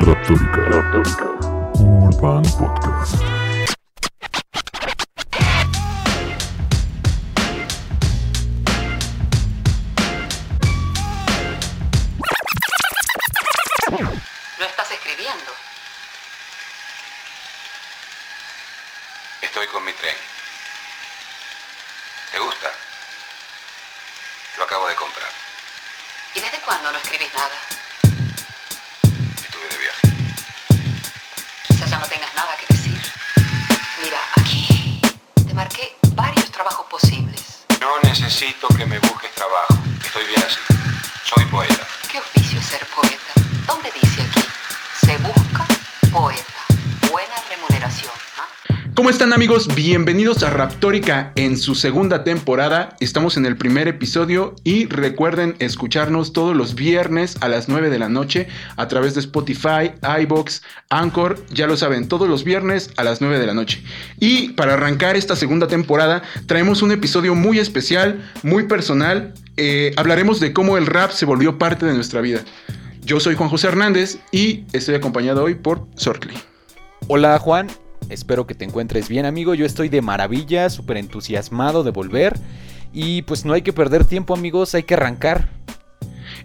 Raptórica. Urban Podcast. Bienvenidos a Raptórica en su segunda temporada. Estamos en el primer episodio y recuerden escucharnos todos los viernes a las 9 de la noche a través de Spotify, iBox, Anchor. Ya lo saben, todos los viernes a las 9 de la noche. Y para arrancar esta segunda temporada traemos un episodio muy especial, muy personal. Eh, hablaremos de cómo el rap se volvió parte de nuestra vida. Yo soy Juan José Hernández y estoy acompañado hoy por Sortly. Hola Juan, espero que te encuentres bien amigo, yo estoy de maravilla, súper entusiasmado de volver y pues no hay que perder tiempo amigos, hay que arrancar.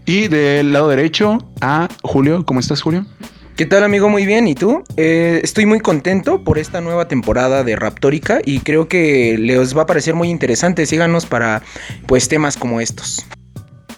Y del lado derecho a Julio. ¿Cómo estás, Julio? ¿Qué tal amigo? Muy bien, ¿y tú? Eh, estoy muy contento por esta nueva temporada de Raptórica y creo que les va a parecer muy interesante. Síganos para pues temas como estos.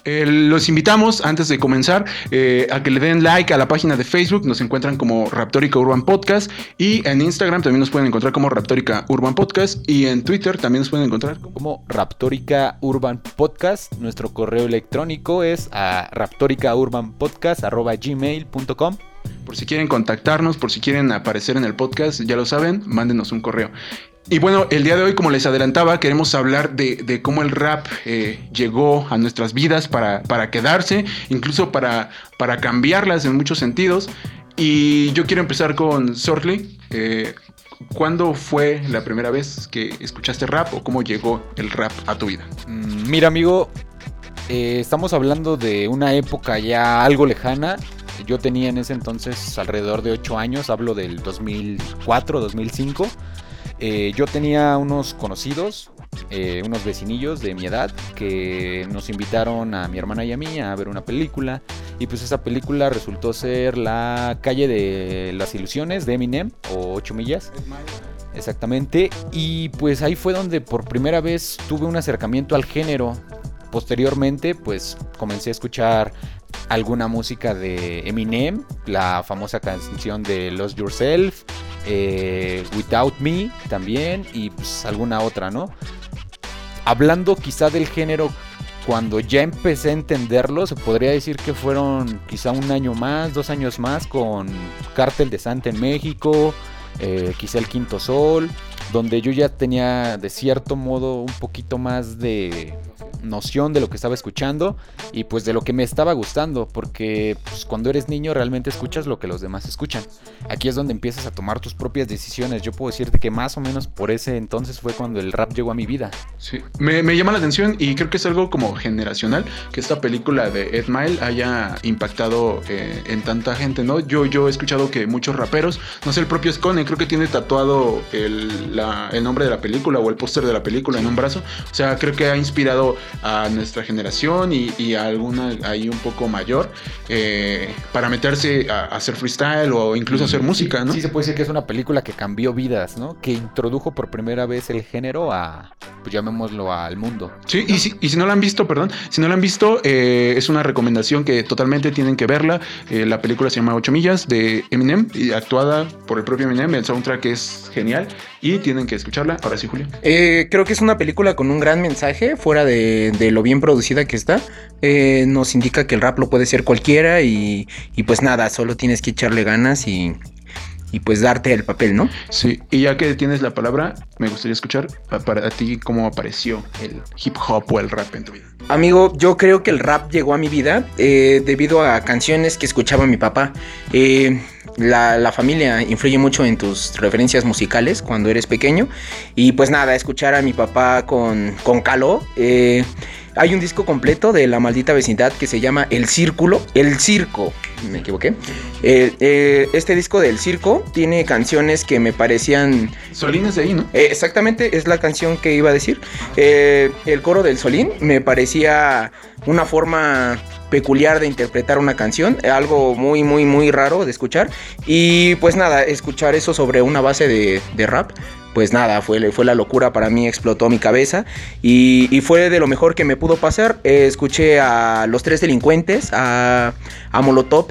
Eh, los invitamos, antes de comenzar, eh, a que le den like a la página de Facebook. Nos encuentran como Raptórica Urban Podcast. Y en Instagram también nos pueden encontrar como Raptórica Urban Podcast. Y en Twitter también nos pueden encontrar como... Raptórica Urban Podcast, nuestro correo electrónico es a raptóricaurbanpodcast.gmail.com Por si quieren contactarnos, por si quieren aparecer en el podcast, ya lo saben, mándenos un correo. Y bueno, el día de hoy, como les adelantaba, queremos hablar de, cómo el rap eh, llegó a nuestras vidas para, para quedarse, incluso para, para cambiarlas en muchos sentidos. Y yo quiero empezar con Sortley. Eh, ¿Cuándo fue la primera vez que escuchaste rap o cómo llegó el rap a tu vida? Mm, Mira amigo, eh, estamos hablando de una época ya algo lejana. Yo tenía en ese entonces alrededor de 8 años, hablo del 2004, 2005. Eh, yo tenía unos conocidos, eh, unos vecinillos de mi edad, que nos invitaron a mi hermana y a mí a ver una película. Y pues esa película resultó ser La calle de las ilusiones de Eminem, o 8 millas. Exactamente. Y pues ahí fue donde por primera vez tuve un acercamiento al género. Posteriormente, pues comencé a escuchar alguna música de Eminem, la famosa canción de Lost Yourself, eh, Without Me también, y pues alguna otra, ¿no? Hablando quizá del género, cuando ya empecé a entenderlo, se podría decir que fueron quizá un año más, dos años más, con Cártel de Santa en México, eh, quizá el Quinto Sol, donde yo ya tenía de cierto modo un poquito más de noción de lo que estaba escuchando y pues de lo que me estaba gustando, porque pues, cuando eres niño realmente escuchas lo que los demás escuchan. Aquí es donde empiezas a tomar tus propias decisiones. Yo puedo decirte que más o menos por ese entonces fue cuando el rap llegó a mi vida. Sí, me, me llama la atención y creo que es algo como generacional que esta película de Ed Mile haya impactado eh, en tanta gente, ¿no? Yo, yo he escuchado que muchos raperos, no sé, el propio Scone, creo que tiene tatuado el, la- el nombre de la película o el póster de la película en un brazo. O sea, creo que ha inspirado a nuestra generación y, y a alguna ahí un poco mayor eh, para meterse a, a hacer freestyle o incluso hacer música, ¿no? Sí, se puede decir que es una película que cambió vidas, ¿no? Que introdujo por primera vez el género a, pues llamémoslo al mundo. Sí, y si, y si no la han visto, perdón, si no la han visto, eh, es una recomendación que totalmente tienen que verla. Eh, la película se llama 8 millas de Eminem y actuada por el propio Eminem. El soundtrack es genial y tienen que escucharla. Ahora sí, Julio. Eh, creo que es una película con un gran mensaje, fuera de, de lo bien producida que está. Eh, nos indica que el rap lo puede ser cualquiera y, y pues nada, solo tienes que echarle ganas y, y pues darte el papel, ¿no? Sí, y ya que tienes la palabra, me gustaría escuchar a- para ti cómo apareció el hip hop o el rap en tu vida. Amigo, yo creo que el rap llegó a mi vida eh, debido a canciones que escuchaba mi papá. Eh, la, la familia influye mucho en tus referencias musicales cuando eres pequeño. Y pues nada, escuchar a mi papá con, con Caló. eh, hay un disco completo de La Maldita Vecindad que se llama El Círculo, El Circo, me equivoqué. Eh, eh, este disco del Circo tiene canciones que me parecían... Solín es de ahí, ¿no? Eh, exactamente, es la canción que iba a decir. El coro del Solín me parecía una forma peculiar de interpretar una canción, algo muy, muy, muy raro de escuchar. Y pues nada, escuchar eso sobre una base de, rap, pues nada, fue, fue la locura para mí, explotó mi cabeza. Y, fue de lo mejor que me pudo pasar. Escuché a Los Tres Delincuentes, a, a Molotov.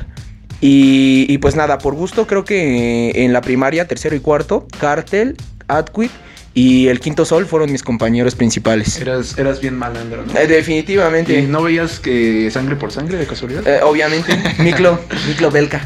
Y, y pues nada, por gusto creo que en la primaria, tercero y cuarto, Cartel, Adquit y el Quinto Sol fueron mis compañeros principales. Eras, eras bien malandro, ¿no? Eh, definitivamente. ¿Y no veías que sangre por sangre de casualidad? Eh, obviamente, Miklo, Miklo Belka.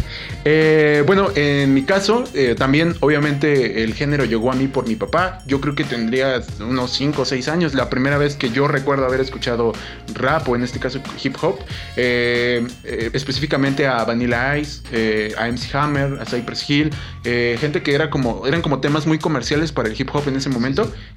Eh, bueno, en mi caso, también obviamente el género llegó a mí por mi papá. Yo creo que tendría unos 5 o 6 años, la primera vez que yo recuerdo haber escuchado rap o en este caso hip hop, específicamente a Vanilla Ice, a MC Hammer, a Cypress Hill, gente que era como, eran como temas muy comerciales para el hip hop en ese momento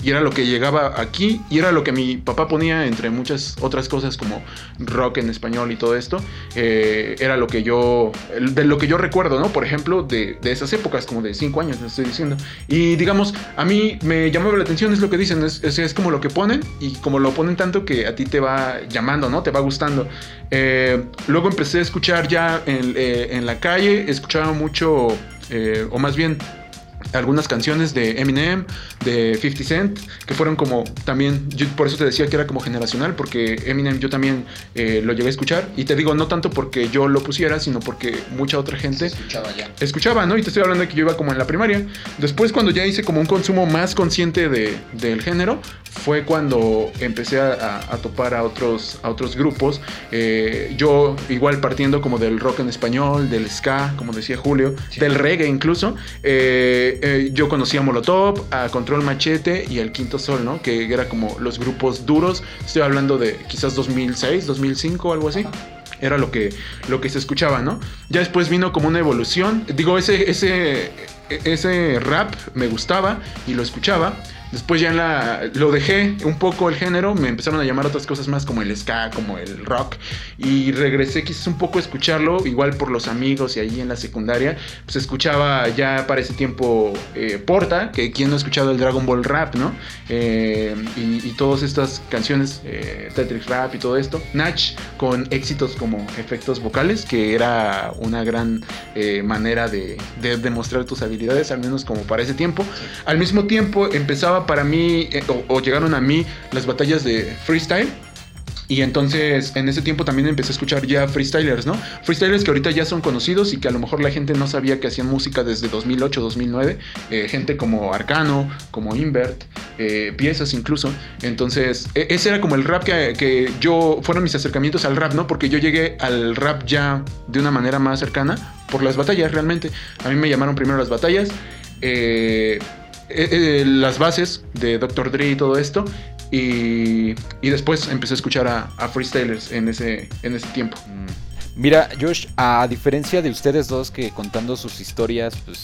y era lo que llegaba aquí y era lo que mi papá ponía entre muchas otras cosas como rock en español y todo esto. Eh, era lo que yo, de lo que yo recuerdo, ¿no? Por ejemplo, de, de esas épocas, como de 5 años, les estoy diciendo. Y digamos, a mí me llamaba la atención, es lo que dicen, es, es, es como lo que ponen y como lo ponen tanto que a ti te va llamando, ¿no? Te va gustando. Eh, luego empecé a escuchar ya en, eh, en la calle, escuchaba mucho, eh, o más bien algunas canciones de Eminem, de 50 Cent, que fueron como también, yo por eso te decía que era como generacional, porque Eminem yo también eh, lo llegué a escuchar, y te digo, no tanto porque yo lo pusiera, sino porque mucha otra gente escuchaba ya. escuchaba, ¿no? Y te estoy hablando de que yo iba como en la primaria. Después cuando ya hice como un consumo más consciente de, del género, fue cuando empecé a, topar a otros, a otros grupos. Eh, yo igual partiendo como del rock en español, del ska, como decía Julio, Sí. del reggae incluso. Eh, eh, yo conocí a Molotov, a Control Machete y al Quinto Sol, ¿no? Que era como los grupos duros. Estoy hablando de quizás 2006, 2005, algo así era lo que, lo que se escuchaba, ¿no? Ya después vino como una evolución. Digo, ese, ese, ese rap me gustaba y lo escuchaba. Después ya en la, lo dejé un poco el género, me empezaron a llamar otras cosas más como el ska, como el rock. Y regresé quizás un poco a escucharlo, igual por los amigos y ahí en la secundaria. Pues escuchaba ya para ese tiempo eh, Porta, que quien no ha escuchado el Dragon Ball Rap, ¿no? Eh, y, todas estas canciones, eh, Tetris Rap y todo esto. Natch con éxitos como efectos vocales, que era una gran manera de demostrar tus habilidades, al menos como para ese tiempo. Al mismo tiempo empezaba para mí, eh, o, llegaron a mí las batallas de freestyle. Y entonces en ese tiempo también empecé a escuchar ya freestylers, ¿no? Freestylers que ahorita ya son conocidos y que a lo mejor la gente no sabía que hacían música desde 2008, 2009. Eh, gente como Arcano, como Invert, eh, piezas incluso. Entonces e- ese era como el rap que, que yo, fueron mis acercamientos al rap, ¿no? Porque yo llegué al rap ya de una manera más cercana por las batallas realmente. A mí me llamaron primero las batallas. eh, eh, eh, las bases de Dr. Dre y todo esto. Y, y después empecé a escuchar a, a freestylers en ese, en ese tiempo. Mm. Mira, Josh, a diferencia de ustedes dos que contando sus historias, pues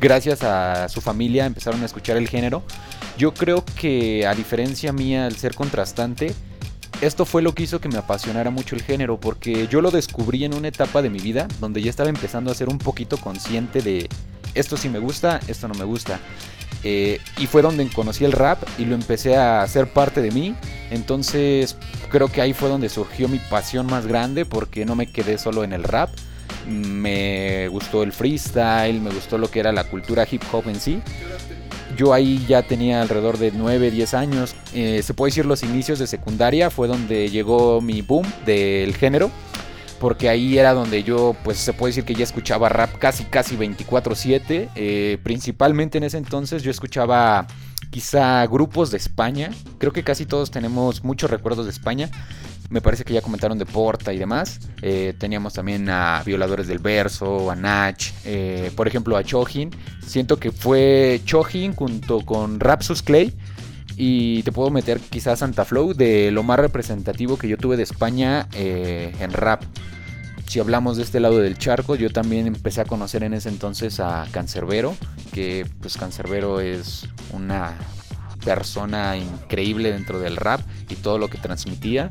gracias a su familia empezaron a escuchar el género, yo creo que a diferencia mía, al ser contrastante, esto fue lo que hizo que me apasionara mucho el género, porque yo lo descubrí en una etapa de mi vida donde ya estaba empezando a ser un poquito consciente de esto sí me gusta, esto no me gusta. Eh, y fue donde conocí el rap y lo empecé a hacer parte de mí. Entonces creo que ahí fue donde surgió mi pasión más grande porque no me quedé solo en el rap. Me gustó el freestyle, me gustó lo que era la cultura hip hop en sí. Yo ahí ya tenía alrededor de 9, 10 años. Eh, se puede decir los inicios de secundaria fue donde llegó mi boom del género porque ahí era donde yo, pues se puede decir que ya escuchaba rap casi, casi 24/7. Eh, principalmente en ese entonces yo escuchaba quizá grupos de España. Creo que casi todos tenemos muchos recuerdos de España. Me parece que ya comentaron de Porta y demás. Eh, teníamos también a Violadores del Verso, a Nach, eh, por ejemplo a Chojin. Siento que fue Chojin junto con Rapsus Clay. Y te puedo meter quizás Santa Flow de lo más representativo que yo tuve de España eh, en rap. Si hablamos de este lado del charco, yo también empecé a conocer en ese entonces a Cancerbero, que pues Cancerbero es una persona increíble dentro del rap y todo lo que transmitía,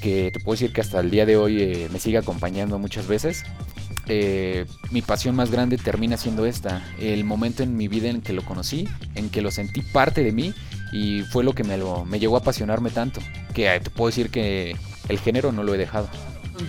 que te puedo decir que hasta el día de hoy eh, me sigue acompañando muchas veces. Eh, mi pasión más grande termina siendo esta, el momento en mi vida en que lo conocí, en que lo sentí parte de mí y fue lo que me, lo, me llegó a apasionarme tanto, que eh, te puedo decir que el género no lo he dejado.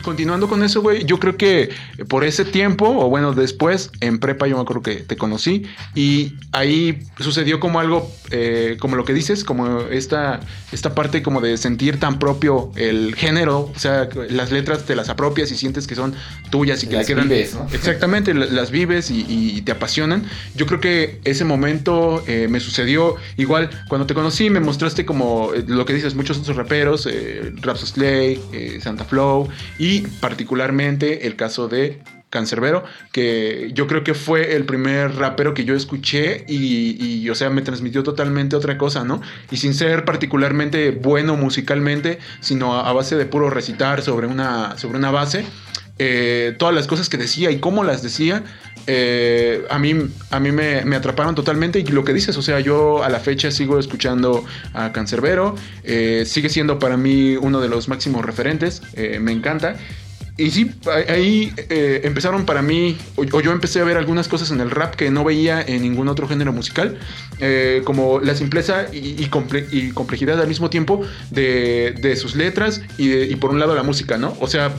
Continuando con eso, güey, yo creo que por ese tiempo, o bueno, después, en prepa yo me acuerdo que te conocí y ahí sucedió como algo, eh, como lo que dices, como esta, esta parte como de sentir tan propio el género, o sea, las letras te las apropias y sientes que son tuyas y que Las le quedan... vives, ¿no? Exactamente, la- las vives y, y te apasionan. Yo creo que ese momento eh, me sucedió igual cuando te conocí, me mostraste como eh, lo que dices, muchos otros raperos, eh, Rapsos Slay, eh, Santa Flow y particularmente el caso de Cancerbero, que yo creo que fue el primer rapero que yo escuché y, y, o sea, me transmitió totalmente otra cosa, ¿no? Y sin ser particularmente bueno musicalmente, sino a, base de puro recitar sobre una, sobre una base, eh, todas las cosas que decía y cómo las decía, eh, a mí, a mí me, me atraparon totalmente. Y lo que dices, o sea, yo a la fecha sigo escuchando a Cancerbero, eh, sigue siendo para mí uno de los máximos referentes, eh, me encanta. Y sí, ahí- empezaron para mí, o, yo empecé a ver algunas cosas en el rap que no veía en ningún otro género musical, como la simpleza y, y comple- y complejidad al mismo tiempo de, de sus letras y por un lado la música, ¿no? O sea,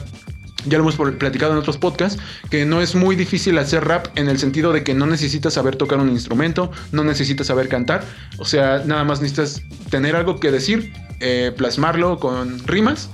ya lo hemos platicado en otros podcasts, que no es muy difícil hacer rap en el sentido de que no necesitas saber tocar un instrumento, no necesitas saber cantar, o sea, nada más necesitas tener algo que decir, eh, plasmarlo con rimas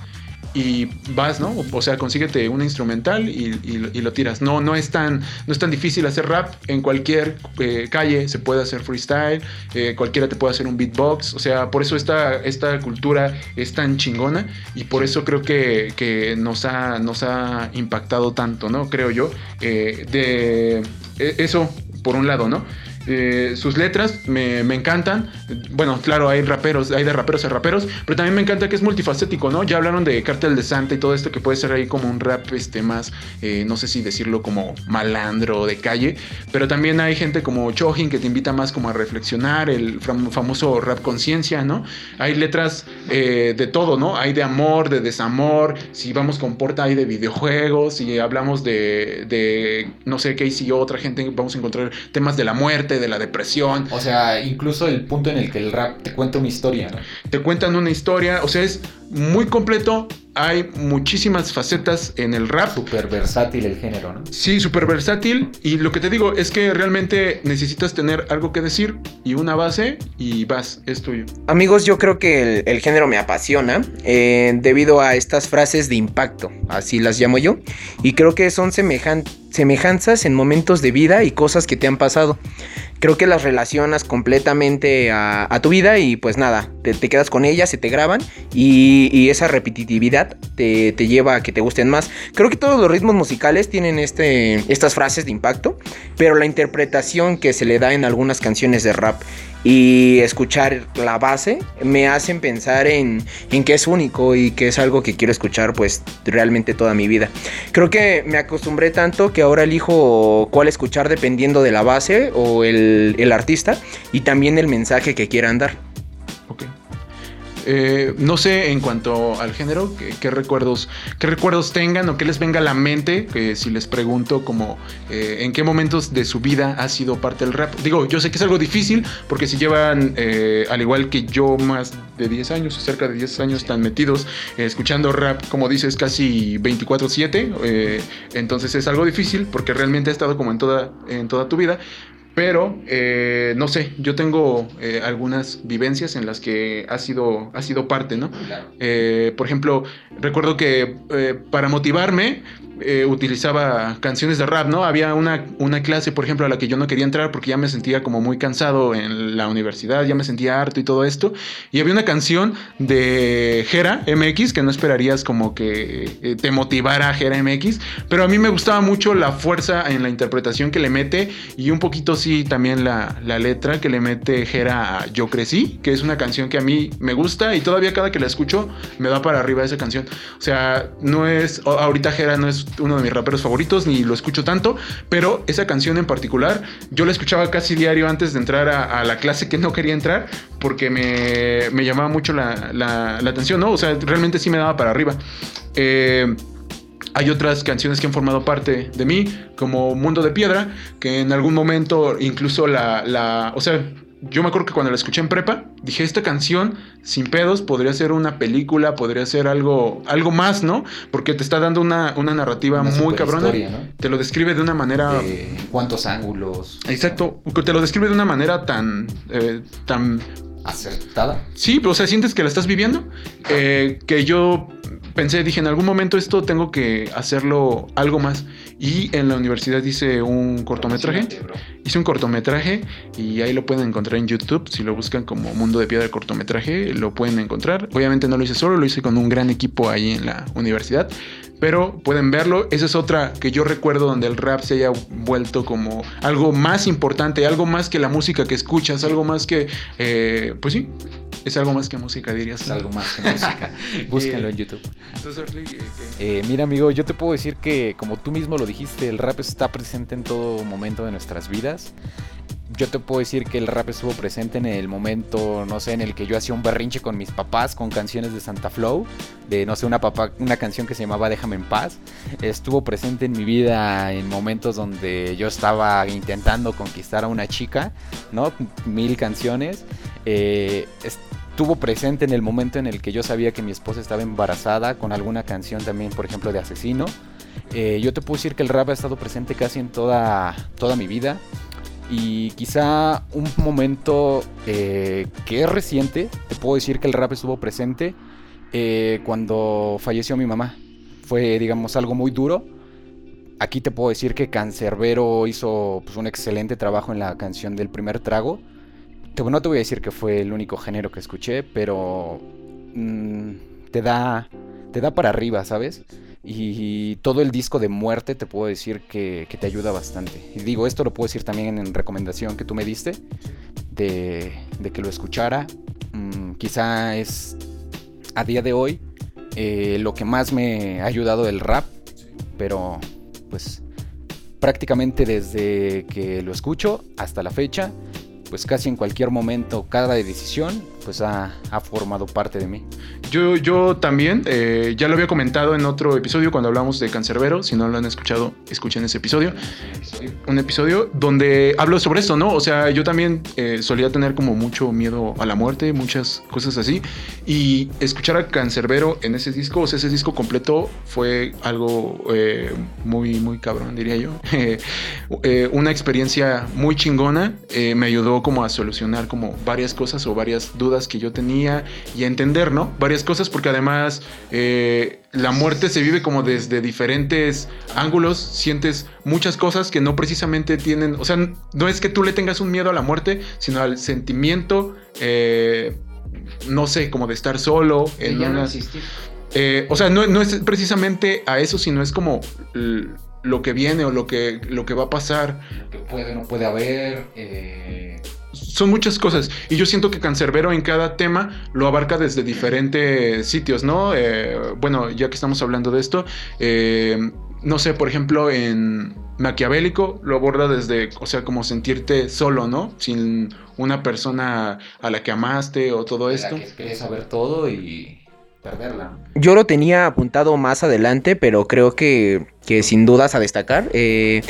y vas, ¿no? O sea, consíguete una instrumental y, y- y lo tiras. No, no es tan, no es tan difícil hacer rap en cualquier eh, calle, se puede hacer freestyle, eh, cualquiera te puede hacer un beatbox, o sea, por eso esta, esta cultura es tan chingona y por eso creo que, que nos, ha, nos ha impactado tanto, ¿no? Creo yo. Eh, de eh, eso, por un lado, ¿no? Eh, sus letras me, me encantan. Bueno, claro, hay raperos, hay de raperos a raperos, pero también me encanta que es multifacético, ¿no? Ya hablaron de Cartel de Santa y todo esto que puede ser ahí como un rap este más, eh, no sé si decirlo como malandro de calle, pero también hay gente como Chojin que te invita más como a reflexionar, el fam- famoso rap conciencia, ¿no? Hay letras eh, de todo, ¿no? Hay de amor, de desamor, si vamos con Porta hay de videojuegos, si hablamos de, de no sé qué, y si otra gente vamos a encontrar temas de la muerte, de la depresión, O sea, incluso el punto en el que el rap te cuenta una historia, ¿no? te cuentan una historia, o sea, es muy completo, hay muchísimas facetas en el rap. Súper versátil el género, ¿no? Sí, súper versátil. Y lo que te digo es que realmente necesitas tener algo que decir y una base y vas, es tuyo. Amigos, yo creo que el, el género me apasiona eh, debido a estas frases de impacto, así las llamo yo, y creo que son semejan- semejanzas en momentos de vida y cosas que te han pasado. Creo que las relacionas completamente a, tu vida y pues nada, te, te quedas con ellas, se te graban y, y esa repetitividad te, te lleva a que te gusten más. Creo que todos los ritmos musicales tienen este, estas frases de impacto, pero la interpretación que se le da en algunas canciones de rap y escuchar la base me hacen pensar en, en que es único y que es algo que quiero escuchar pues realmente toda mi vida. Creo que me acostumbré tanto que ahora elijo cuál escuchar dependiendo de la base o el, el artista y también el mensaje que quieran dar. Ok. Eh, no sé en cuanto al género, ¿qué, recuerdos, qué recuerdos tengan o qué les venga a la mente, que si les pregunto como eh, en qué momentos de su vida ha sido parte del rap. Digo, yo sé que es algo difícil porque si llevan, eh, al igual que yo, más de 10 años, o cerca de 10 años tan metidos, escuchando rap, como dices, casi 24/7, eh, entonces es algo difícil porque realmente ha estado como en toda, en toda tu vida. Pero, eh, no sé, yo tengo eh, algunas vivencias en las que ha sido, ha sido parte, ¿no? Eh, por ejemplo, recuerdo que para motivarme eh, utilizaba canciones de rap, ¿no? Había una, una clase, por ejemplo, a la que yo no quería entrar porque ya me sentía como muy cansado en la universidad, ya me sentía harto y todo esto. Y había una canción de Jera MX que no esperarías como que eh, te motivara Jera MX, pero a mí me gustaba mucho la fuerza en la interpretación que le mete y un poquito sí también la, la letra que le mete Jera a Yo Crecí, que es una canción que a mí me gusta y todavía cada que la escucho me da para arriba esa canción. O sea, no es, ahorita Jera no es uno de mis raperos favoritos, ni lo escucho tanto, pero esa canción en particular, yo la escuchaba casi diario antes de entrar a, la clase que no quería entrar, porque me, me llamaba mucho la, la- la atención, ¿no? O sea, realmente sí me daba para arriba. Eh, hay otras canciones que han formado parte de mí, como Mundo de Piedra, que en algún momento incluso la, la- o sea, yo me acuerdo que cuando la escuché en prepa, dije, esta canción, sin pedos, podría ser una película, podría ser algo, algo más, ¿no? Porque te está dando una, una narrativa Una muy cabrona. Te lo describe de una manera... De cuántos ángulos. Exacto, te lo describe de una manera tan, eh, tan Acertada. Sí, o sea, sientes que la estás viviendo. Eh, que yo pensé, dije, en algún momento esto tengo que hacerlo algo más. Y en la universidad hice un cortometraje. Hice un cortometraje y ahí lo pueden encontrar en YouTube. Si lo buscan como Mundo de Piedra cortometraje, lo pueden encontrar. Obviamente no lo hice solo, lo hice con un gran equipo ahí en la universidad. Pero pueden verlo. Esa es otra que yo recuerdo donde el rap se haya vuelto como algo más importante, algo más que la música que escuchas, algo más que, eh, pues sí, es algo más que música, dirías. Es algo más que música. Búsquenlo en YouTube. Eh. Eh, mira, amigo, yo te puedo decir que, como tú mismo lo dijiste, el rap está presente en todo momento de nuestras vidas. Yo te puedo decir que el rap estuvo presente en el momento, no sé, en el que yo hacía un berrinche con mis papás con canciones de Santa Flow, de, no sé, una, papá, una canción que se llamaba Déjame en paz. Estuvo presente en mi vida en momentos donde yo estaba intentando conquistar a una chica, ¿no? Mil canciones. Eh, estuvo presente en el momento en el que yo sabía que mi esposa estaba embarazada con alguna canción también, por ejemplo, de Asesino. Eh, yo te puedo decir que el rap ha estado presente casi en toda, toda mi vida. Y quizá un momento eh, que es reciente, te puedo decir que el rap estuvo presente eh, cuando falleció mi mamá. Fue, digamos, algo muy duro. Aquí te puedo decir que Cancerbero hizo pues, un excelente trabajo en la canción del primer trago. Te- no te voy a decir que fue el único género que escuché, pero mm, te da te da para arriba, ¿sabes? Y, todo el disco de muerte te puedo decir que, que te ayuda bastante. Y digo, esto lo puedo decir también en recomendación que tú me diste, de, de que lo escuchara. Mm, quizá es a día de hoy eh, lo que más me ha ayudado el rap, pero pues prácticamente desde que lo escucho hasta la fecha, pues casi en cualquier momento, cada decisión, pues ha, ha formado parte de mí. Yo, yo también, eh, ya lo había comentado en otro episodio cuando hablamos de Cancerbero. Si no lo han escuchado, escuchen ese episodio. Un episodio donde hablo sobre esto, ¿no? O sea, yo también eh, solía tener como mucho miedo a la muerte, muchas cosas así. Y escuchar a Cancerbero en ese disco, o sea, ese disco completo fue algo eh, muy, muy cabrón, diría yo. Eh, una experiencia muy chingona. eh, me ayudó como a solucionar como varias cosas o varias dudas que yo tenía y a entender, ¿no? Varias cosas porque además eh, la muerte se vive como desde diferentes ángulos, sientes muchas cosas que no precisamente tienen, o sea, no es que tú le tengas un miedo a la muerte, sino al sentimiento, eh, no sé, como de estar solo en una... Eh, o sea, no, no es precisamente a eso, sino es como lo que viene o lo que, lo que va a pasar. Lo que puede, no puede haber. eh, Son muchas cosas. Y yo siento que Cancerbero en cada tema lo abarca desde diferentes sitios, ¿no? Eh, bueno, ya que estamos hablando de esto, eh, no sé, por ejemplo, en Maquiavélico lo aborda desde, o sea, como sentirte solo, ¿no? Sin una persona a la que amaste o todo la esto. que quieres saber todo y perderla. Yo lo tenía apuntado más adelante, pero creo que, que sin dudas a destacar. eh,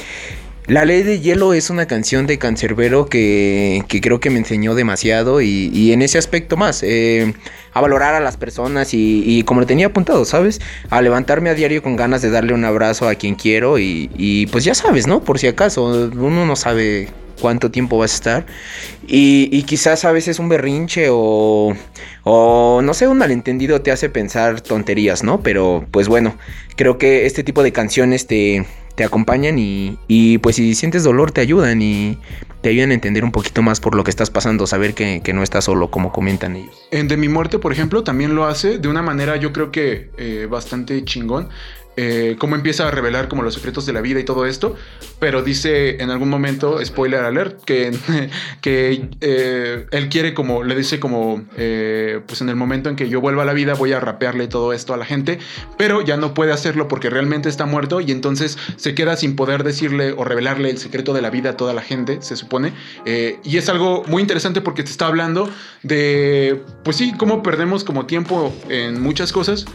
la ley de hielo es una canción de Cancerbero que, que creo que me enseñó demasiado y, y en ese aspecto más, eh, a valorar a las personas y, y como lo tenía apuntado, ¿sabes? A levantarme a diario con ganas de darle un abrazo a quien quiero y, y pues ya sabes, ¿no? Por si acaso, uno no sabe cuánto tiempo vas a estar y, y quizás a veces un berrinche o, o no sé, un malentendido te hace pensar tonterías, ¿no? Pero pues bueno, creo que este tipo de canciones te, te acompañan y, y, pues si sientes dolor te ayudan y te ayudan a entender un poquito más por lo que estás pasando, saber que, que no estás solo como comentan ellos. En De mi muerte, por ejemplo, también lo hace de una manera yo creo que eh, bastante chingón. Eh, cómo empieza a revelar como los secretos de la vida y todo esto, pero dice en algún momento, spoiler alert, que, que eh, él quiere como, le dice como, eh, pues en el momento en que yo vuelva a la vida voy a rapearle todo esto a la gente, pero ya no puede hacerlo porque realmente está muerto y entonces se queda sin poder decirle o revelarle el secreto de la vida a toda la gente, se supone, y es algo muy interesante porque te está hablando de, pues sí, cómo perdemos como tiempo en muchas cosas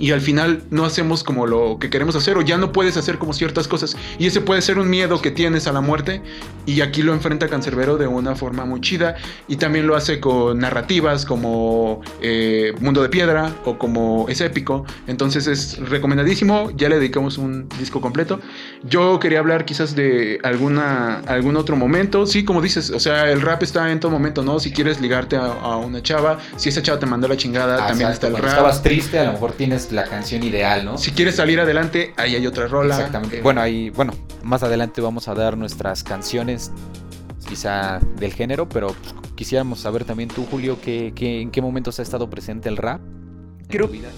y al final no hacemos como lo que queremos hacer o ya no puedes hacer como ciertas cosas. Y ese puede ser un miedo que tienes a la muerte y aquí lo enfrenta Cancerbero de una forma muy chida y también lo hace con narrativas como eh, Mundo de Piedra o como Es Épico. Entonces es recomendadísimo, ya le dedicamos un disco completo. Yo quería hablar quizás de alguna, algún otro momento. Sí, como dices, o sea, el rap está en todo momento, ¿no? Si quieres ligarte a, una chava, si esa chava te mandó la chingada, Ah, también está el rap. estabas triste, a lo mejor tienes la canción ideal, ¿no? Si quieres salir adelante, ahí hay otra rola. Exactamente. Bueno, ahí, bueno, más adelante vamos a dar nuestras canciones, quizá del género, pero pues, quisiéramos saber también tú, Julio, qué, qué- en qué momentos ha estado presente el rap. en Creo- tu vida.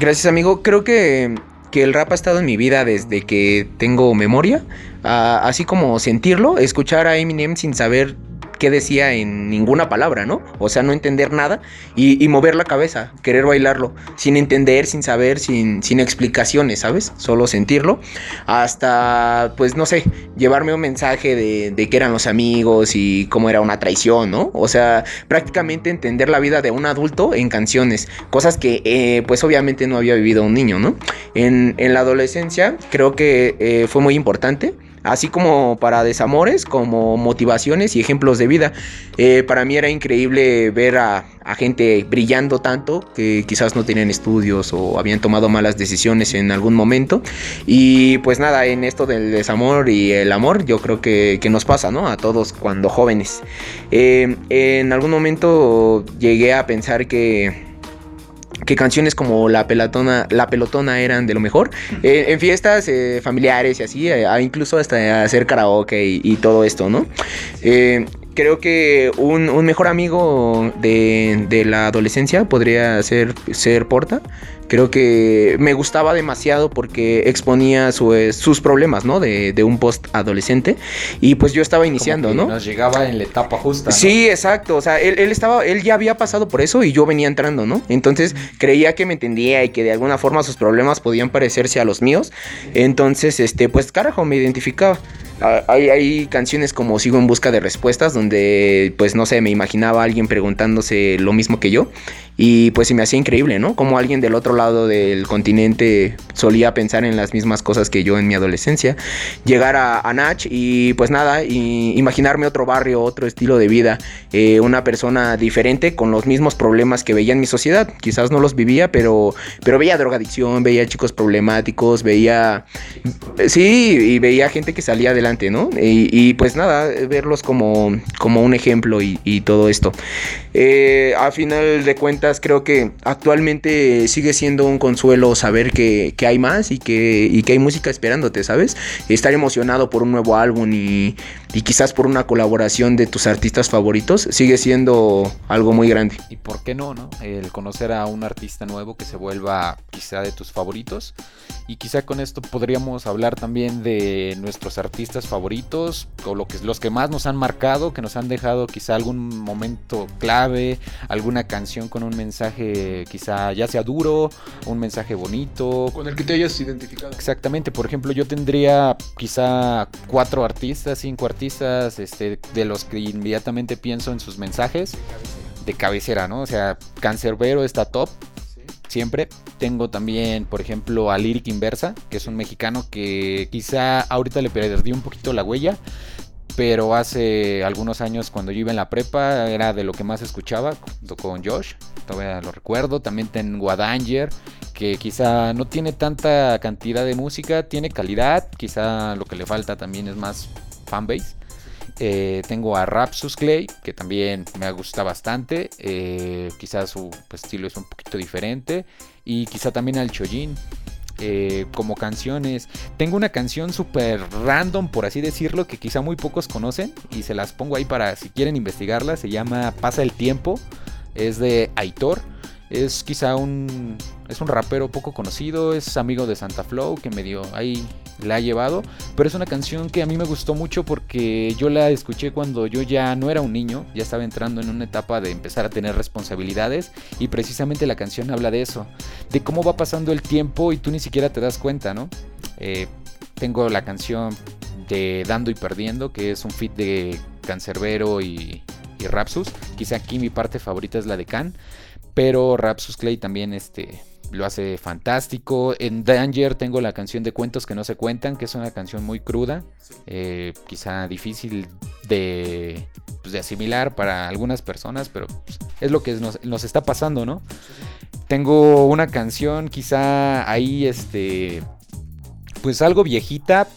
Gracias, amigo. Creo que, que el rap ha estado en mi vida desde que tengo memoria. Ah, así como sentirlo, escuchar a Eminem sin saber qué decía en ninguna palabra, ¿no? O sea, no entender nada y, mover la cabeza, querer bailarlo, sin entender, sin saber, sin, sin explicaciones, ¿sabes? Solo sentirlo. Hasta, pues, no sé, llevarme un mensaje de, de qué eran los amigos y cómo era una traición, ¿no? O sea, prácticamente entender la vida de un adulto en canciones, cosas que, eh, pues, obviamente no había vivido un niño, ¿no? En, en la adolescencia creo que eh, fue muy importante. Así como para desamores, como motivaciones y ejemplos de vida. Eh, para mí era increíble ver a, gente brillando tanto que quizás no tenían estudios o habían tomado malas decisiones en algún momento. Y pues nada, en esto del desamor y el amor, yo creo que, que nos pasa, ¿no? A todos cuando jóvenes. Eh, en algún momento llegué a pensar que que canciones como La Pelotona, La Pelotona eran de lo mejor. Eh, en fiestas eh, familiares y así, eh, incluso hasta hacer karaoke y, y todo esto, ¿no? Creo que un, un mejor amigo de, de la adolescencia podría ser, ser Porta. Creo que me gustaba demasiado porque exponía su- eh, sus problemas, ¿no? De, de un post adolescente. Y pues yo estaba iniciando, Como que ¿no? Nos llegaba en la etapa justa. ¿no? Sí, exacto. O sea, él, él estaba, él ya había pasado por eso y yo venía entrando, ¿no? Entonces creía que me entendía y que de alguna forma sus problemas podían parecerse a los míos. Entonces, este, pues carajo, me identificaba. Ah, Hay, hay canciones como Sigo en busca de respuestas, donde, pues no sé, me imaginaba a alguien preguntándose lo mismo que yo. Y pues se me hacía increíble, ¿no? Como alguien del otro lado del continente solía pensar en las mismas cosas que yo en mi adolescencia. Llegar a, Nach y pues nada, y imaginarme otro barrio, otro estilo de vida, eh, una persona diferente con los mismos problemas que veía en mi sociedad. Quizás no los vivía, pero, pero veía drogadicción, veía chicos problemáticos, veía... Sí, y veía gente que salía adelante, ¿no? Y, pues nada, verlos como, como un ejemplo y, y todo esto. Eh, a final de cuentas, creo que actualmente sigue siendo un consuelo saber que, que hay más y que, y que hay música esperándote, ¿sabes? Estar emocionado por un nuevo álbum y, y quizás por una colaboración de tus artistas favoritos sigue siendo algo muy grande. Y por qué no, ¿no? El conocer a un artista nuevo que se vuelva quizá de tus favoritos. Y quizá con esto podríamos hablar también de nuestros artistas favoritos, o lo que, los que más nos han marcado, que nos han dejado quizá algún momento clave, alguna canción con un mensaje quizá ya sea duro, un mensaje bonito. Con el que te hayas identificado. Exactamente, por ejemplo, yo tendría quizá cuatro artistas, cinco artistas, este, de los que inmediatamente pienso en sus mensajes de cabecera, ¿no? O sea, Cancerbero está top, siempre. Tengo también, por ejemplo, a Lyric Inversa, que es un mexicano que quizá ahorita le perdí un poquito la huella, pero hace algunos años cuando yo iba en la prepa era de lo que más escuchaba, con Josh, todavía lo recuerdo. También tengo a Danger, que quizá no tiene tanta cantidad de música, tiene calidad, quizá lo que le falta también es más fanbase. Eh, tengo a Rapsus Clay, que también me gusta bastante. Eh, quizás su estilo es un poquito diferente. Y quizá también al Chojin. Eh, como canciones. Tengo una canción súper random, por así decirlo, que quizá muy pocos conocen. Y se las pongo ahí para si quieren investigarla. Se llama Pasa el tiempo. Es de Aitor. Es quizá un es un rapero poco conocido, es amigo de Santa Flow que me dio ahí la ha llevado, pero es una canción que a mí me gustó mucho porque yo la escuché cuando yo ya no era un niño, ya estaba entrando en una etapa de empezar a tener responsabilidades y precisamente la canción habla de eso, de cómo va pasando el tiempo y tú ni siquiera te das cuenta, ¿no? Eh, tengo la canción de Dando y Perdiendo, que es un fit de Cancerbero y, y Rapsus. Quizá aquí mi parte favorita es la de Can, pero Rapsus Clay también este, lo hace fantástico. En Danger tengo la canción de Cuentos que no se cuentan, que es una canción muy cruda, eh, quizá difícil de, pues, de asimilar para algunas personas, pero pues, es lo que nos, nos está pasando, ¿no? Tengo una canción quizá ahí, este, pues algo viejita,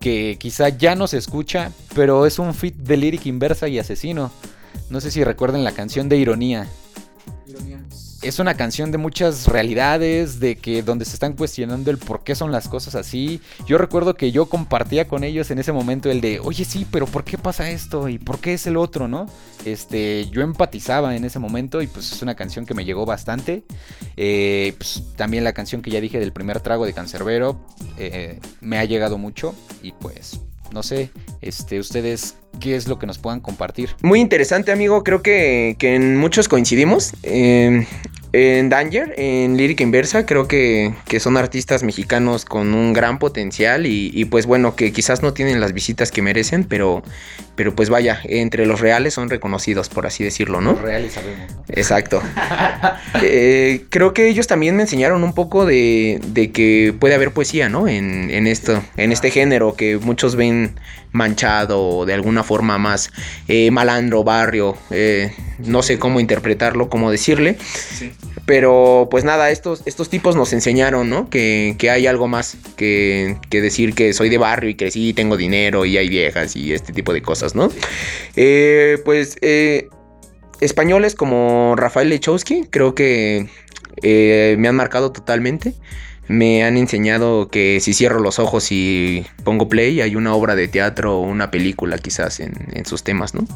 que quizá ya no se escucha, pero es un fit de lírica inversa y asesino. No sé si recuerden la canción de Ironía. Es una canción de muchas realidades, de que donde se están cuestionando el por qué son las cosas así. Yo recuerdo que yo compartía con ellos en ese momento el de, oye sí, pero ¿por qué pasa esto? ¿Y por qué es el otro, no? Este, yo empatizaba en ese momento y pues es una canción que me llegó bastante. Eh, pues, también la canción que ya dije del primer trago de Cancerbero eh, me ha llegado mucho y pues no sé, este, ustedes qué es lo que nos puedan compartir. Muy interesante, amigo. Creo que, que en muchos coincidimos. Eh, en Danger, en Lírica Inversa, creo que, que, son artistas mexicanos con un gran potencial y, y, pues bueno, que quizás no tienen las visitas que merecen, pero, pero pues vaya, entre los reales son reconocidos, por así decirlo, ¿no? Los reales sabemos. ¿no? Exacto. eh, creo que ellos también me enseñaron un poco de, de que puede haber poesía, ¿no? En, en, esto, en este género que muchos ven manchado o de alguna forma más eh, malandro, barrio, eh, no sé cómo interpretarlo, cómo decirle. Sí. Pero pues nada, estos, estos tipos nos enseñaron, ¿no? Que, que hay algo más que, que, decir que soy de barrio y crecí, tengo dinero y hay viejas y este tipo de cosas, ¿no? Eh, pues españoles como Rafael Lechowski, creo que me han marcado totalmente me han enseñado que si cierro los ojos y pongo play, hay una obra de teatro o una película quizás en, en sus temas, ¿no?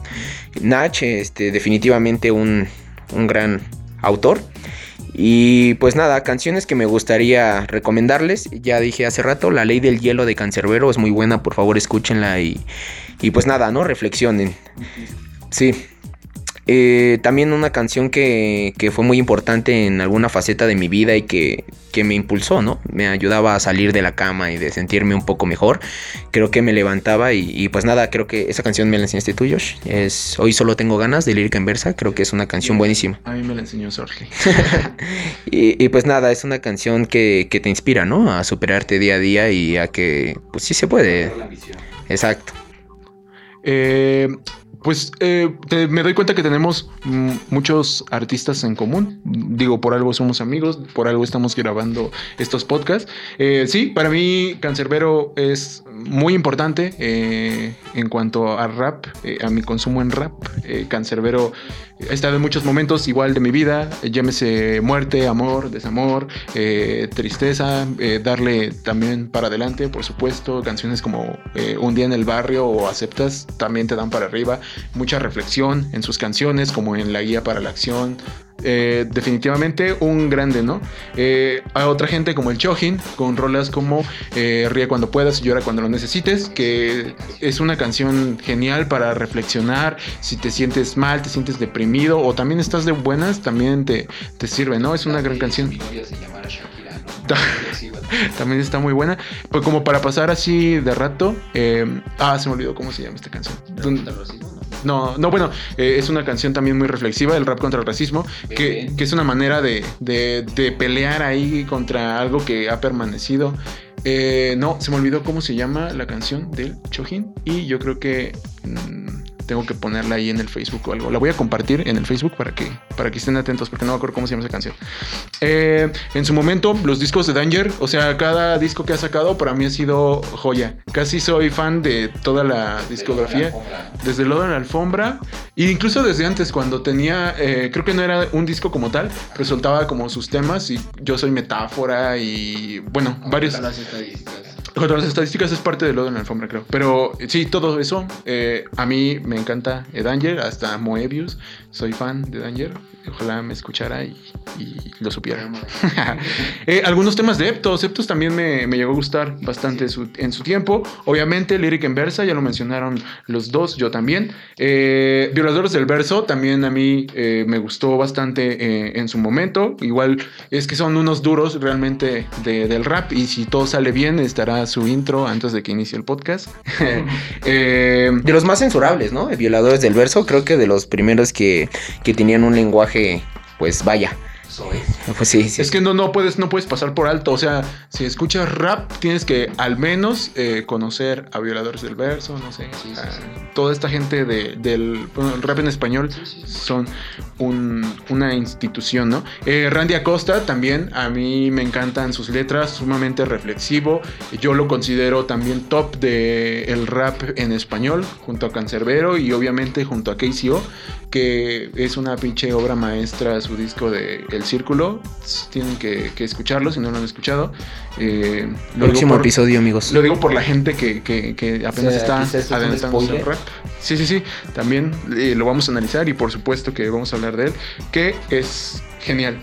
Nach, este, definitivamente un, un, gran autor. Y pues nada, canciones que me gustaría recomendarles. Ya dije hace rato, La Ley del Hielo de Cancerbero es muy buena, por favor escúchenla y, y pues nada, ¿no? Reflexionen. Sí. Eh, también una canción que, que, fue muy importante en alguna faceta de mi vida y que, que, me impulsó, ¿no? Me ayudaba a salir de la cama y de sentirme un poco mejor. Creo que me levantaba y, y pues nada, creo que esa canción me la enseñaste tú, Josh. Es Hoy solo tengo ganas de lírica en versa. Creo que es una canción buenísima. A mí me la enseñó Sorge. y, y, pues nada, es una canción que, que te inspira, ¿no? A superarte día a día y a que, pues sí se puede. Exacto. Eh, pues eh, me doy cuenta que tenemos muchos artistas en común. Digo, por algo somos amigos, por algo estamos grabando estos podcasts. Eh, sí, para mí Cancerbero es muy importante eh, en cuanto a rap, eh, a mi consumo en rap. Cancerbero ha estado en muchos momentos igual de mi vida, llámese muerte, amor, desamor, tristeza, darle también para adelante, por supuesto. Canciones como Un día en el barrio o Aceptas también te dan para arriba mucha reflexión en sus canciones, como en La Guía para la Acción. Eh, definitivamente un grande, ¿no? Eh, a otra gente como el Chojin, con rolas como eh, Ríe cuando puedas y llora cuando lo necesites, que es una canción genial para reflexionar. Si te sientes mal, te sientes deprimido o también estás de buenas, también te, te sirve, ¿no? Es una gran canción. También está muy buena. Pues como para pasar así de rato. Eh, ah, se me olvidó cómo se llama esta canción. No, no, bueno, eh, es una canción también muy reflexiva, el rap contra el racismo, que, que es una manera de, de, de, pelear ahí contra algo que ha permanecido. Eh, no, se me olvidó cómo se llama la canción del Chojin y yo creo que... Mmm, tengo que ponerla ahí en el Facebook o algo. La voy a compartir en el Facebook para que, para que estén atentos, porque no me acuerdo cómo se llama esa canción. Eh, en su momento, los discos de Danger, o sea, cada disco que ha sacado para mí ha sido joya. Casi soy fan de toda la discografía. Desde Lodo en la Alfombra. E incluso desde antes, cuando tenía, eh, creo que no era un disco como tal, pero soltaba como sus temas y yo soy metáfora y, bueno, varios... contra las estadísticas es parte de lo de la alfombra, creo. Pero sí, todo eso. eh, a mí me encanta Danger, hasta Moebius. Soy fan de Danger. Ojalá me escuchara y, y lo supiera. Eh, algunos temas de Eptos. Eptos también me, me llegó a gustar bastante su- en su tiempo. Obviamente, Lyric en Versa, ya lo mencionaron los dos, yo también. Eh, Violadores del Verso también a mí eh, me gustó bastante en su momento. Igual es que son unos duros realmente de- del rap. Y si todo sale bien, estará su intro antes de que inicie el podcast. Eh, De los más censurables, ¿no? Violadores del verso, creo que de los primeros que, que tenían un lenguaje, pues vaya. Pues sí, sí. Es que no, no, puedes, no puedes pasar por alto. O sea, si escuchas rap, tienes que al menos eh, conocer a Violadores del Verso, no sé. a toda esta gente de- del bueno, el rap en español son un- una institución, ¿no? Eh, Randy Acosta también, a mí me encantan sus letras, sumamente reflexivo. Yo lo considero también top de el rap en español, junto a Cancerbero y obviamente junto a KCO, que es una pinche obra maestra su disco de El Círculo. Tienen que, que escucharlo si no lo han escuchado. Eh, lo Próximo digo por- episodio, amigos. Lo digo por la gente que, que- que apenas sea, está quizás es spoiler. rap. Sí, sí, sí. También eh, lo vamos a analizar y por supuesto que vamos a hablar de él, que es genial.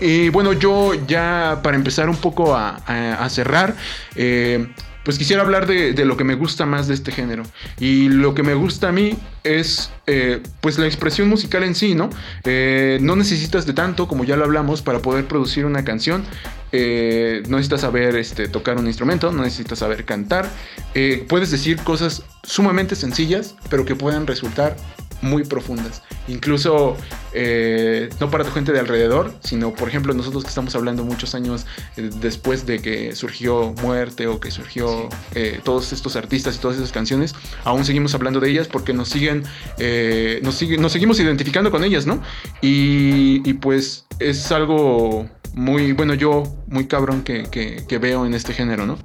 Y bueno, yo ya para empezar un poco a, a- a cerrar, eh, pues quisiera hablar de, de lo que me gusta más de este género. Y lo que me gusta a mí es eh, pues la expresión musical en sí, ¿no? Eh, no necesitas de tanto, como ya lo hablamos, para poder producir una canción. Eh, no necesitas saber este, tocar un instrumento, no necesitas saber cantar. Eh, puedes decir cosas sumamente sencillas, pero que puedan resultar muy profundas. Incluso eh, no para tu gente de alrededor, sino por ejemplo nosotros que estamos hablando muchos años eh, después de que surgió Muerte o que surgió eh, todos estos artistas y todas esas canciones, aún seguimos hablando de ellas porque nos siguen, nos, siguen nos seguimos identificando con ellas, ¿no? Y, y pues es algo muy, bueno, yo muy cabrón que, que- que veo en este género, ¿no?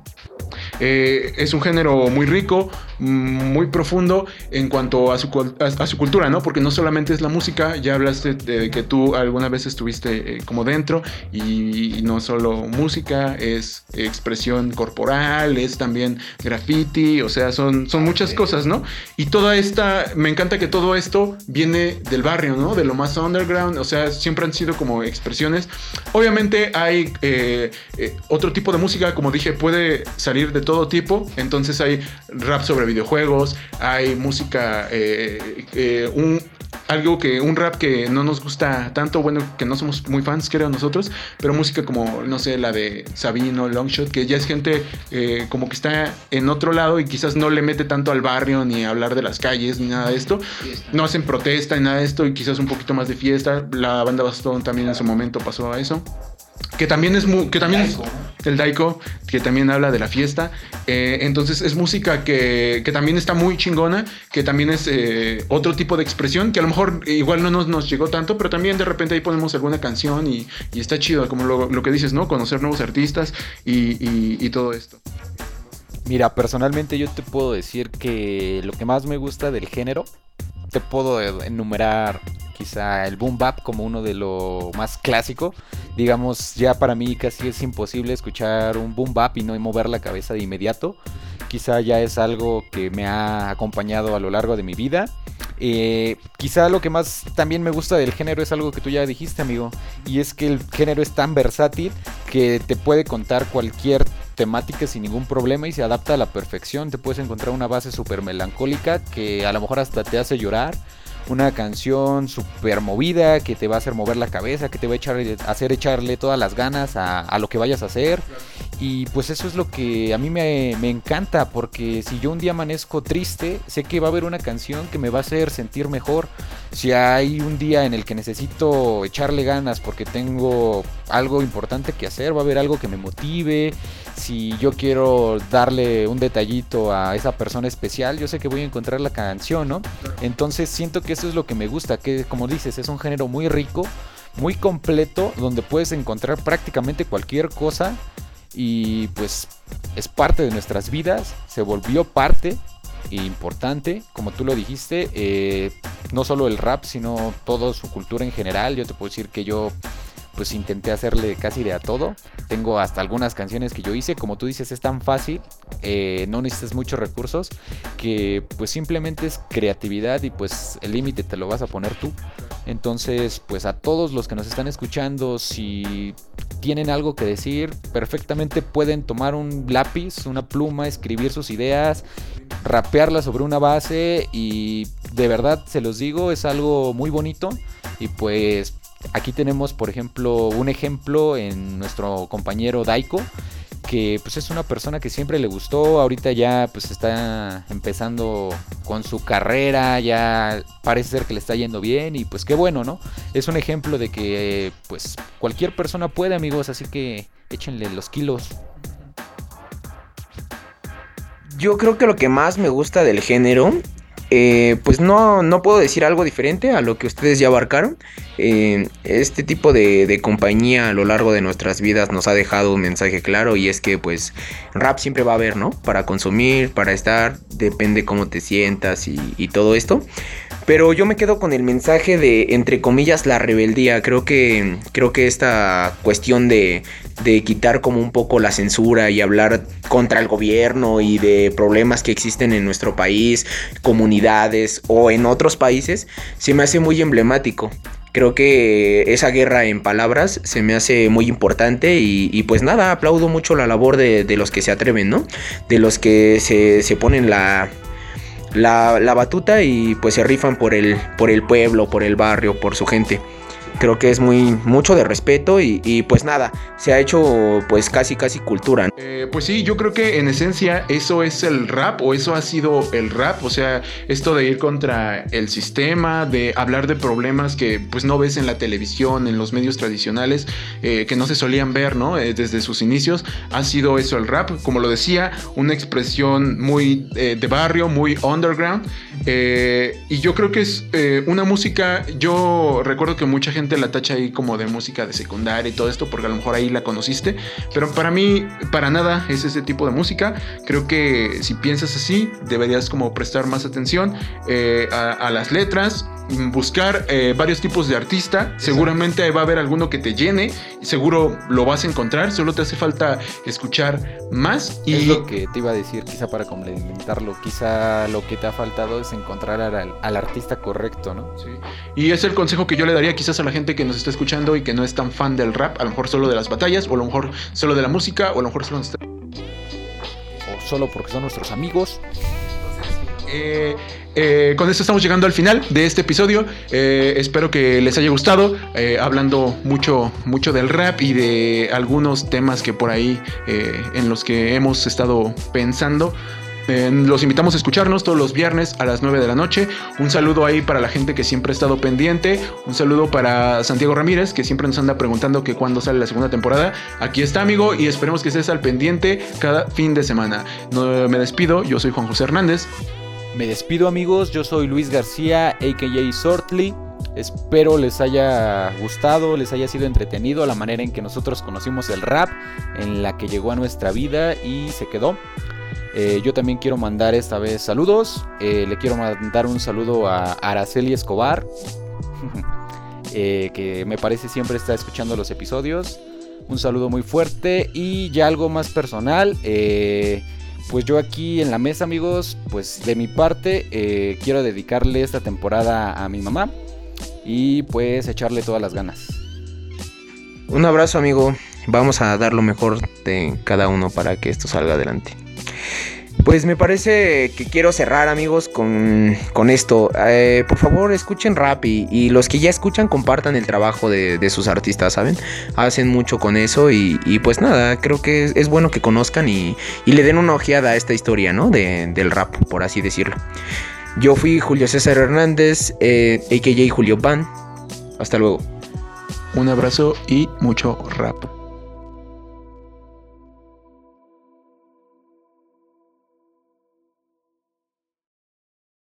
Eh, es un género muy rico, muy profundo en cuanto a su, a, a su cultura, ¿no? Porque no solamente es la música, ya hablaste de que tú alguna vez estuviste eh, como dentro y, y no solo música, es expresión corporal, es también graffiti, o sea, son, son muchas cosas, ¿no? Y toda esta, me encanta que todo esto viene del barrio, ¿no? De lo más underground, o sea, siempre han sido como expresiones. Obviamente hay eh, eh, otro tipo de música, como dije, puede salir de todo tipo. Entonces hay rap sobre videojuegos, hay música, eh, eh, un, algo que, un rap que no nos gusta tanto, bueno, que no somos muy fans, creo nosotros, pero música como, no sé, la de Sabino, Longshot, que ya es gente eh, como que está en otro lado y quizás no le mete tanto al barrio ni a hablar de las calles ni nada de esto. No hacen protesta ni nada de esto y quizás un poquito más de fiesta. La banda Bastón también en su momento pasó a eso. Que también es mu- que también es el Daiko, que también habla de la fiesta. Eh, entonces es música que, que también está muy chingona, que también es eh, otro tipo de expresión, que a lo mejor igual no nos, nos llegó tanto, pero también de repente ahí ponemos alguna canción y, y está chido, como lo, lo que dices, ¿no? Conocer nuevos artistas y, y- y todo esto. Mira, personalmente yo te puedo decir que lo que más me gusta del género, te puedo enumerar quizá el boom bap como uno de lo más clásico. Digamos, ya para mí casi es imposible escuchar un boom bap y no mover la cabeza de inmediato. Quizá ya es algo que me ha acompañado a lo largo de mi vida. Eh, quizá lo que más también me gusta del género es algo que tú ya dijiste, amigo. Y es que el género es tan versátil que te puede contar cualquier temática sin ningún problema y se adapta a la perfección. Te puedes encontrar una base súper melancólica que a lo mejor hasta te hace llorar. Una canción súper movida que te va a hacer mover la cabeza, que te va a hacer echarle todas las ganas a, a lo que vayas a hacer. Y pues eso es lo que a mí me, me encanta, porque si yo un día amanezco triste, sé que va a haber una canción que me va a hacer sentir mejor. Si hay un día en el que necesito echarle ganas porque tengo algo importante que hacer, va a haber algo que me motive. Si yo quiero darle un detallito a esa persona especial, yo sé que voy a encontrar la canción, ¿no? Entonces siento que eso es lo que me gusta, que como dices, es un género muy rico, muy completo, donde puedes encontrar prácticamente cualquier cosa y pues es parte de nuestras vidas, se volvió parte importante, como tú lo dijiste, eh, no solo el rap, sino toda su cultura en general. Yo te puedo decir que yo pues intenté hacerle casi de a todo. Tengo hasta algunas canciones que yo hice, como tú dices, es tan fácil, eh, no necesitas muchos recursos, que pues simplemente es creatividad y pues el límite te lo vas a poner tú. Entonces, pues a todos los que nos están escuchando, si tienen algo que decir, perfectamente pueden tomar un lápiz, una pluma, escribir sus ideas, rapearlas sobre una base y de verdad se los digo, es algo muy bonito y pues aquí tenemos por ejemplo un ejemplo en nuestro compañero Daiko que pues es una persona que siempre le gustó, ahorita ya pues está empezando con su carrera, ya parece ser que le está yendo bien y pues qué bueno, ¿no? Es un ejemplo de que pues cualquier persona puede amigos, así que échenle los kilos. Yo creo que lo que más me gusta del género eh, pues no, no puedo decir algo diferente a lo que ustedes ya abarcaron. Eh, este tipo de, de, compañía a lo largo de nuestras vidas nos ha dejado un mensaje claro y es que pues rap siempre va a haber, ¿no? Para consumir, para estar, depende cómo te sientas y, y todo esto. Pero yo me quedo con el mensaje de, entre comillas, la rebeldía. Creo que, creo que esta cuestión de, de quitar como un poco la censura y hablar contra el gobierno y de problemas que existen en nuestro país, comunidades o en otros países, se me hace muy emblemático. Creo que esa guerra en palabras se me hace muy importante y, y pues nada, aplaudo mucho la labor de, de, los que se atreven, ¿no? De los que se, se ponen la, la, la, batuta y pues se rifan por el, por el pueblo, por el barrio, por su gente. Creo que es muy mucho de respeto y, pues nada, se ha hecho pues casi casi cultura. Eh, pues sí, yo creo que en esencia eso es el rap o eso ha sido el rap, o sea, esto de ir contra el sistema, de hablar de problemas que pues no ves en la televisión, en los medios tradicionales, eh, que no se solían ver, ¿no? Eh, desde sus inicios, ha sido eso el rap, como lo decía, una expresión muy eh, de barrio, muy underground, y yo creo que es una música, yo recuerdo que mucha gente la tacha ahí como de música de secundaria y todo esto, porque a lo mejor ahí la conociste, pero para mí, para nada es ese tipo de música. Creo que si piensas así, deberías como prestar más atención eh, a, a, las letras, buscar eh, varios tipos de artista. Exacto. Seguramente va a haber alguno que te llene, seguro lo vas a encontrar, solo te hace falta escuchar más. Y es lo que te iba a decir, quizá para complementarlo, quizá lo que te ha faltado es encontrar al, al artista correcto, ¿no? Sí. Y es el consejo que yo le daría quizás a la gente que nos está escuchando y que no es tan fan del rap, a lo mejor solo de las batallas, o a lo mejor solo de la música, o a lo mejor solo... O solo porque son nuestros amigos. Eh, eh, con esto estamos llegando al final de este episodio. Eh, espero que les haya gustado. Hablando mucho, mucho del rap y de algunos temas que por ahí en los que hemos estado pensando. los invitamos a escucharnos todos los viernes a las 9 de la noche. Un saludo ahí para la gente que siempre ha estado pendiente. Un saludo para Santiago Ramírez, que siempre nos anda preguntando que cuándo sale la segunda temporada. Aquí está, amigo, y esperemos que estés al pendiente cada fin de semana. No, me despido, yo soy Juan José Hernández. Me despido amigos, yo soy Luis García, a.k.a. Sortly. Espero les haya gustado, les haya sido entretenido la manera en que nosotros conocimos el rap, en la que llegó a nuestra vida y se quedó. Eh, yo también quiero mandar esta vez saludos. Eh, le quiero mandar un saludo a Araceli Escobar, eh, que me parece siempre está escuchando los episodios. Un saludo muy fuerte y ya algo más personal. Eh, pues yo aquí en la mesa, amigos, pues de mi parte eh, quiero dedicarle esta temporada a mi mamá y pues echarle todas las ganas. Un abrazo, amigo. Vamos a dar lo mejor de cada uno para que esto salga adelante. Pues me parece que quiero cerrar amigos con, con esto. Eh, por favor escuchen rap y, los que ya escuchan compartan el trabajo de, de sus artistas, ¿saben? Hacen mucho con eso y, y pues nada, creo que es, bueno que conozcan y, y, le den una ojeada a esta historia, ¿no? De, del rap, por así decirlo. Yo fui Julio César Hernández, eh, a.k.a. Julio Pan. Hasta luego. Un abrazo y mucho rap.